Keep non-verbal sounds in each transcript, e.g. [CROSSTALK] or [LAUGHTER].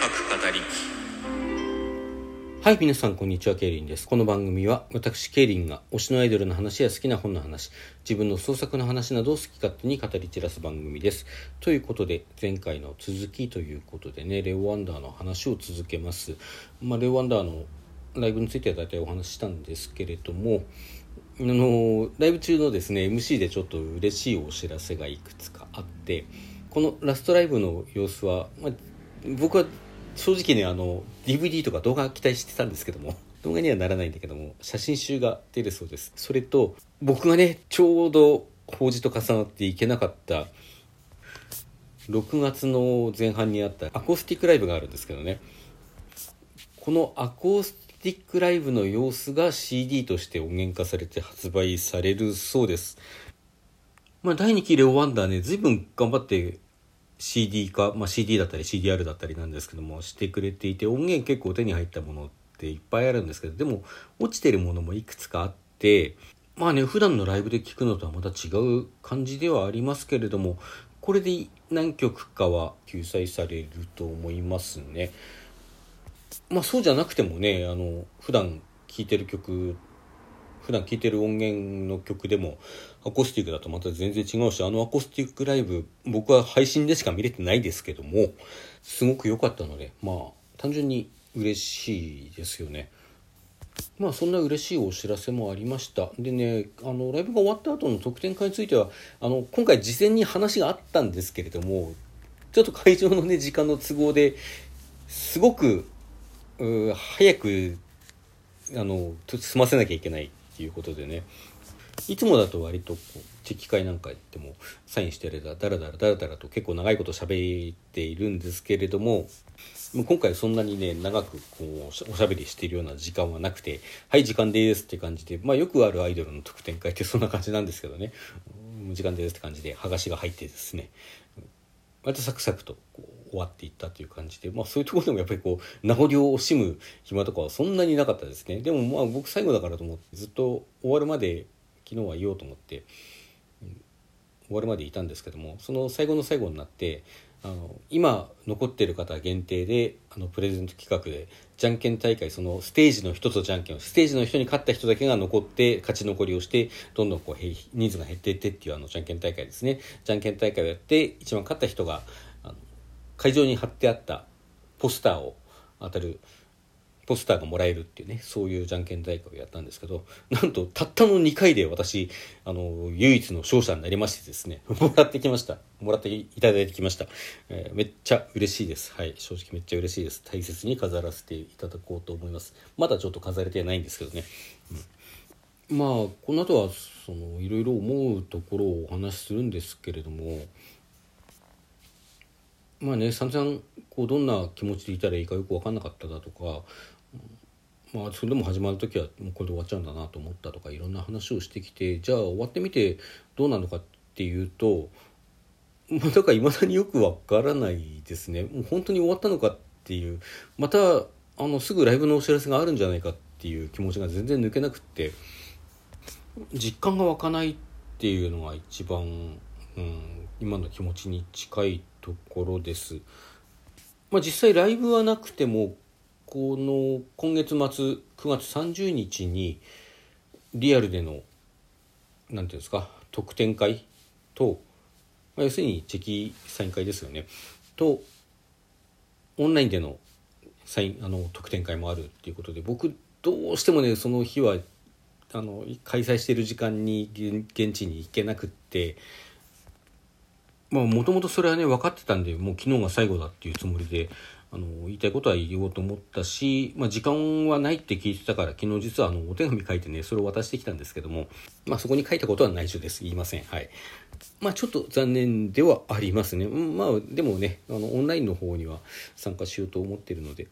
各語りはい、皆さん、こんにちは、ケイリンです。この番組は、私、ケイリンが推しのアイドルの話や好きな本の話、自分の創作の話などを好き勝手に語り散らす番組です。ということで、前回の続きということでね、レオ・ワンダーの話を続けます。まあ、レオ・ワンダーのライブについては大体お話ししたんですけれども、あのライブ中のですね MC でちょっと嬉しいお知らせがいくつかあってこのラストライブの様子は、まあ、僕は正直ねあの DVD とか動画期待してたんですけども [LAUGHS] 動画にはならないんだけども写真集が出るそうですそれと僕がねちょうど法事と重なっていけなかった6月の前半にあったアコースティックライブがあるんですけどねこのアコースティックライブの様子が CD として音源化されて発売されるそうです。まあ、第2期レオワンダーね、随分頑張って CD 化、まあ、CD だったり CDR だったりなんですけども、してくれていて、音源結構手に入ったものっていっぱいあるんですけど、でも、落ちてるものもいくつかあって、まあね、普段のライブで聴くのとはまた違う感じではありますけれども、これで何曲かは救済されると思いますね。まあそうじゃなくてもねあの普段聴いてる曲普段聴いてる音源の曲でもアコースティックだとまた全然違うしあのアコースティックライブ僕は配信でしか見れてないですけどもすごく良かったのでまあ単純に嬉しいですよね。まあそんな嬉しいお知らせもありましたでねあのライブが終わった後の特典会についてはあの今回事前に話があったんですけれどもちょっと会場のね時間の都合ですごく早くあの済ませなきゃいけないっていうことでね。いつもだと割とこうチェキ会なんか行ってもサインしてるだだらだらだらだらと結構長いこと喋っているんですけれどももう今回そんなにね長くこうおしゃべりしているような時間はなくて「はい時間です」って感じでまあよくあるアイドルの特典会ってそんな感じなんですけどね「時間です」って感じで剥がしが入ってですね。割とサクサクとこう終わっていったという感じで、まあ、そういうところでもやっぱりこう名残を惜しむ暇とかはそんなになかったですね。でもまあ僕最後だからと思ってずっと終わるまで昨日はいようと思って、うん、終わるまでいたんですけどもその最後の最後になってあの今残ってる方限定であのプレゼント企画でじゃんけん大会そのステージの人とじゃんけんをステージの人に勝った人だけが残って勝ち残りをしてどんどんこう人数が減っていってっていうあのじゃんけん大会ですね。じゃんけん大会をやって一番勝った人が会場に貼ってあったポスターを当たるポスターがもらえるっていうねそういうじゃんけん大会をやったんですけどなんとたったの2回で私あの唯一の勝者になりましてですね [LAUGHS] もらってきました。もらっていただいてきました、えー、めっちゃ嬉しいです。はい。正直めっちゃ嬉しいです。大切に飾らせていただこうと思います。まだちょっと飾れてないんですけどね、うん、まあこの後はそのいろいろ思うところをお話しするんですけれどもまあね散々こうどんな気持ちでいたらいいかよく分かんなかっただとかまあそれでも始まる時はもうこれで終わっちゃうんだなと思ったとかいろんな話をしてきてじゃあ終わってみてどうなのかっていうとまあだからいまだによく分からないですね。もう本当に終わったのかっていうまたあのすぐライブのお知らせがあるんじゃないかっていう気持ちが全然抜けなくって実感が湧かないっていうのが一番、うん、今の気持ちに近いところです。まあ、実際ライブはなくてもこの今月末9月30日にリアルでの何ていうんですか特典会と、まあ、要するにチェキサイン会ですよねとオンラインでのサインあの特典会もあるっていうことで僕どうしてもねその日はあの開催している時間に現地に行けなくってまあもともとそれはね分かってたんでもう昨日が最後だっていうつもりであの言いたいことは言おうと思ったし、まあ、時間はないって聞いてたから昨日実はあのお手紙書いてねそれを渡してきたんですけども、まあ、そこに書いたことは内緒です。言いません。はい。まあちょっと残念ではありますね。まあでもねあのオンラインの方には参加しようと思ってるので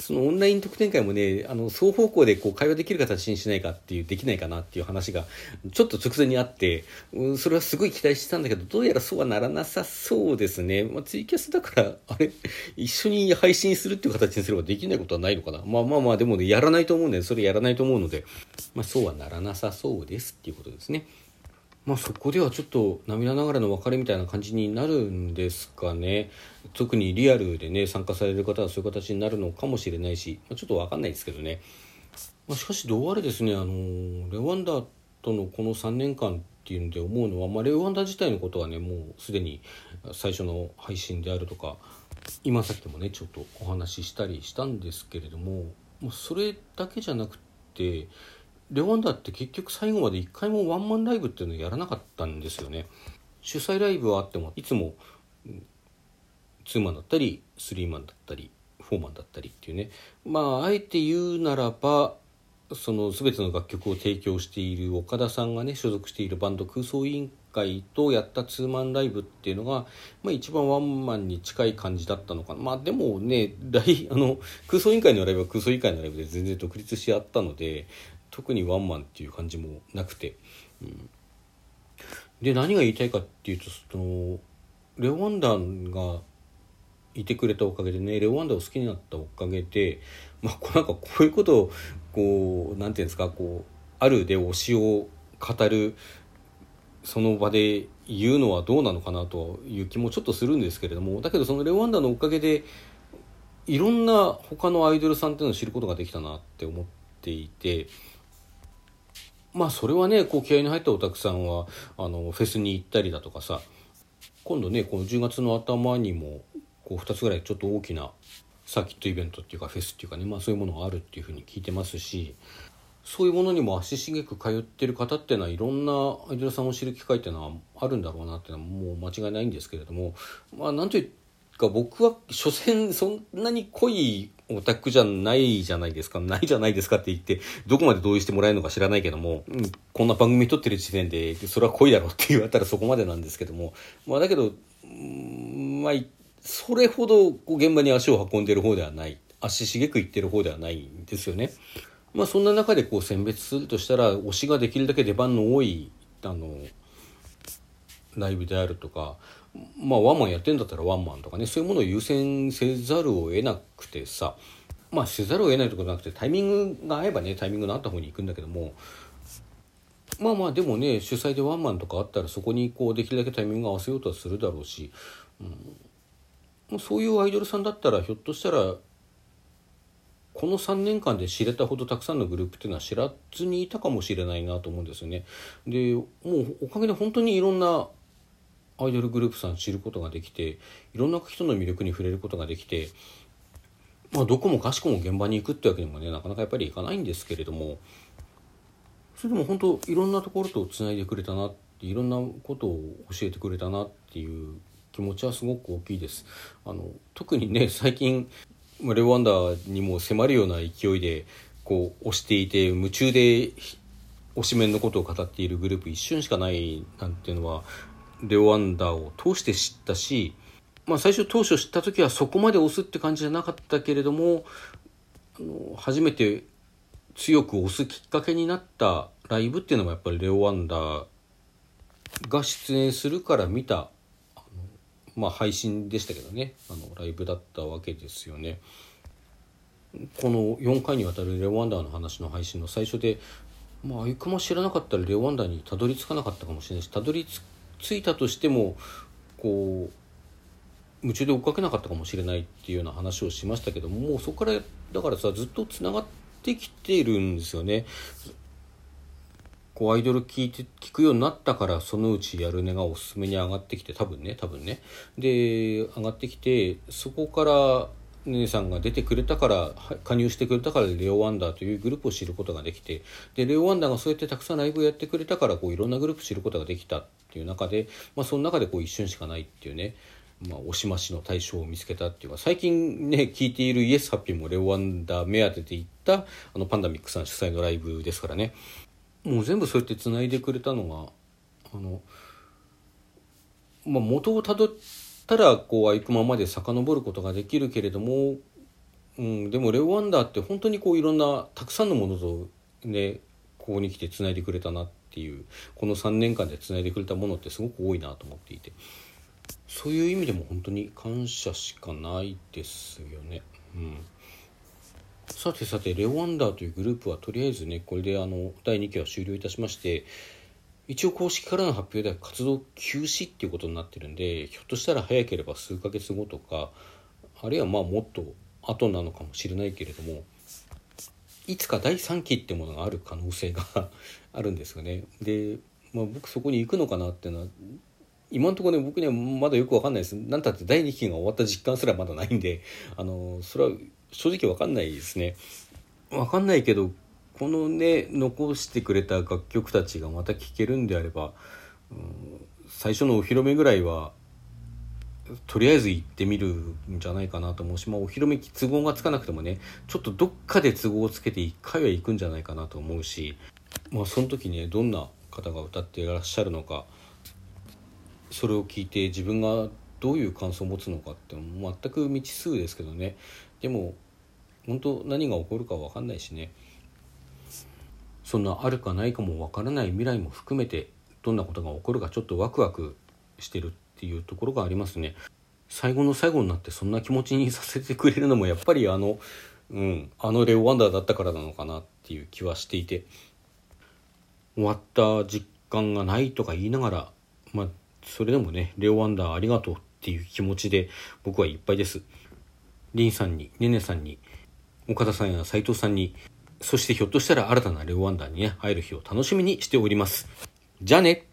そのオンライン特典会もねあの双方向でこう会話できる形にしないかっていうできないかなっていう話がちょっと直前にあって、うん、それはすごい期待してたんだけどどうやらそうはならなさそうですね、まあ、ツイキャスだからあれ？一緒に配信するっていう形にすればできないことはないのかな？まあまあまあでもねやらないと思うんでそれやらないと思うので、まあ、そうはならなさそうですっていうことですね。まあそこではちょっと涙ながらの別れみたいな感じになるんですかね。特にリアルでね参加される方はそういう形になるのかもしれないし、まあ、ちょっと分かんないですけどね、まあ、しかしどうあれですねあのレワンダとのこの3年間っていうので思うのは、まあ、レワンダ自体のことはねもうすでに最初の配信であるとか今さっきもねちょっとお話ししたりしたんですけれども、まあ、それだけじゃなくてレワンダって結局最後まで一回もワンマンライブっていうのをやらなかったんですよね。主催ライブはあってもいつもツーマンだったりスリーマンだったりフォーマンだったりっていうね。まああえて言うならばその全ての楽曲を提供している岡田さんがね所属しているバンド空想委員会とやったツーマンライブっていうのが、まあ、一番ワンマンに近い感じだったのかな。まあでもねあの空想委員会のライブは空想委員会のライブで全然独立してあったので特にワンマンっていう感じもなくて、うん、で何が言いたいかっていうとそのレオワンダーがいてくれたおかげでねレオワンダーを好きになったおかげでまあなんかこういうことをこうなんていうんですかこうあるで推しを語るその場で言うのはどうなのかなという気もちょっとするんですけれどもだけどそのレオワンダーのおかげでいろんな他のアイドルさんっていうのを知ることができたなって思っていてまあそれはねこう気合いに入ったお客さんはあのフェスに行ったりだとかさ今度ねこの10月の頭にもこう2つぐらいちょっと大きなサーキットイベントっていうかフェスっていうかね、まあ、そういうものがあるっていうふうに聞いてますしそういうものにも足しげく通ってる方っていうのはいろんなアイドルさんを知る機会っていうのはあるんだろうなっていうのはもう間違いないんですけれどもまあなんというか僕は所詮そんなに濃いオタクじゃないじゃないですか。ないじゃないですかって言って、どこまで同意してもらえるのか知らないけども、うん、こんな番組撮ってる時点で、それは濃いだろうって言われたらそこまでなんですけども、まあだけど、まあ、それほどこう現場に足を運んでる方ではない。足しげく行ってる方ではないんですよね。まあそんな中でこう選別するとしたら、推しができるだけ出番の多い、あの、ライブであるとか、まあワンマンやってんだったらワンマンとかねそういうものを優先せざるを得なくてさまあせざるを得ないところじゃなくてタイミングが合えばねタイミングのあった方に行くんだけどもまあまあでもね主催でワンマンとかあったらそこにこうできるだけタイミング合わせようとはするだろうし、うん、そういうアイドルさんだったらひょっとしたらこの3年間で知れたほどたくさんのグループっていうのは知らずにいたかもしれないなと思うんですよね。でもうおかげで本当にいろんなアイドルグループさん知ることができていろんな人の魅力に触れることができて、まあ、どこもかしこも現場に行くってわけにもねなかなかやっぱりいかないんですけれどもそれでも本当いろんなところとつないでくれたなっていろんなことを教えてくれたなっていう気持ちはすごく大きいです。あの特にね最近レオワンダーにも迫るような勢いでこう推していて夢中で推しメンのことを語っているグループ一瞬しかないなんていうのはレオ・アンダーを通して知ったし、まあ、最初当初知った時はそこまで押すって感じじゃなかったけれどもあの初めて強く押すきっかけになったライブっていうのもやっぱりレオ・アンダーが出演するから見たあの、まあ、配信でしたけどねあのライブだったわけですよね。この4回にわたるレオ・ワンダーの話の配信の最初でまあ、あゆくも知らなかったらレオ・ワンダーにたどり着かなかったかもしれないしたどり着ついたとしてもこう夢中で追っかけなかったかもしれないっていうような話をしましたけどももうそこからだからさずっとつながってきてるんですよね。こうアイドル聞いて聞くようになったからそのうちやる値がおすすめに上がってきて多分ね多分ねで上がってきてそこから姉さんが出てくれたから加入してくれたからレオ・ワンダーというグループを知ることができてでレオ・ワンダーがそうやってたくさんライブをやってくれたからこういろんなグループ知ることができたっていう中で、まあ、その中でこう一瞬しかないっていうねまあ、押し増しの対象を見つけたっていうか最近ね聞いているイエスハッピーもレオ・ワンダー目当てで行ったあのパンダミックさん主催のライブですからね。もう全部そうやってつないでくれたのがあの、まあ、元をたどったらこう行くままで遡ることができるけれども、うん、でもレオ・ワンダーって本当にこういろんなたくさんのものとねここに来てつないでくれたなってていうこの3年間でつないでくれたものってすごく多いなと思っていてそういう意味でも本当に感謝しかないですよね。うんさてさてレオ・ワンダーというグループはとりあえずねこれであの第2期は終了いたしまして一応公式からの発表では活動休止っていうことになってるんでひょっとしたら早ければ数ヶ月後とかあるいはまあもっと後なのかもしれないけれどもいつか第3期ってものがある可能性が [LAUGHS] あるんですよね。で、まあ、僕そこに行くのかなっていうのは今のところね僕にはまだよく分かんないですなんたって第2期が終わった実感すらまだないんであのそれは正直分かんないですね。分かんないけどこのね残してくれた楽曲たちがまた聴けるんであれば、うん、最初のお披露目ぐらいはとりあえず行ってみるんじゃないかなと思うし、まあ、お披露目都合がつかなくてもねちょっとどっかで都合をつけて1回は行くんじゃないかなと思うし、まあ、その時ねどんな方が歌っていらっしゃるのかそれを聞いて自分がどういう感想を持つのかって全く未知数ですけどね。でも本当何が起こるか分かんないしね。そんなあるかないかも分からない未来も含めてどんなことが起こるかちょっとワクワクしてるっていうところがありますね。最後の最後になってそんな気持ちにさせてくれるのもやっぱりあの、うん、あのレオ・ワンダーだったからなのかなっていう気はしていて終わった実感がないとか言いながらまあそれでもねレオ・ワンダーありがとうっていう気持ちで僕はいっぱいです。リンさんにねねさんに岡田さんや斉藤さんにそしてひょっとしたら新たなレオワンダーにね、会える日を楽しみにしております。じゃあね